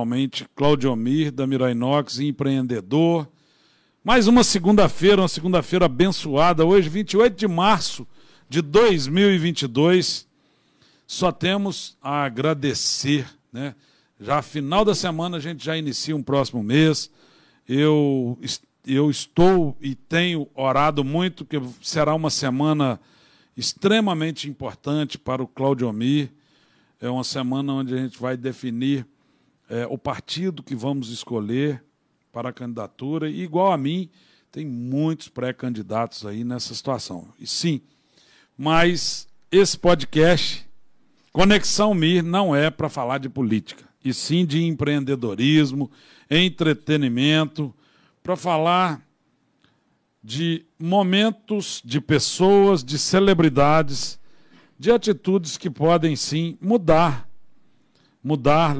Realmente, Claudio Mir, da Mirainox, empreendedor. Mais uma segunda-feira, uma segunda-feira abençoada. Hoje, 28 de março de 2022. Só temos a agradecer, né? Já final da semana a gente já inicia um próximo mês. Eu, eu estou e tenho orado muito, que será uma semana extremamente importante para o Claudio Mir. É uma semana onde a gente vai definir é, o partido que vamos escolher para a candidatura. E, igual a mim, tem muitos pré-candidatos aí nessa situação. E sim, mas esse podcast, Conexão Mir, não é para falar de política, e sim de empreendedorismo, entretenimento, para falar de momentos, de pessoas, de celebridades, de atitudes que podem sim mudar, mudar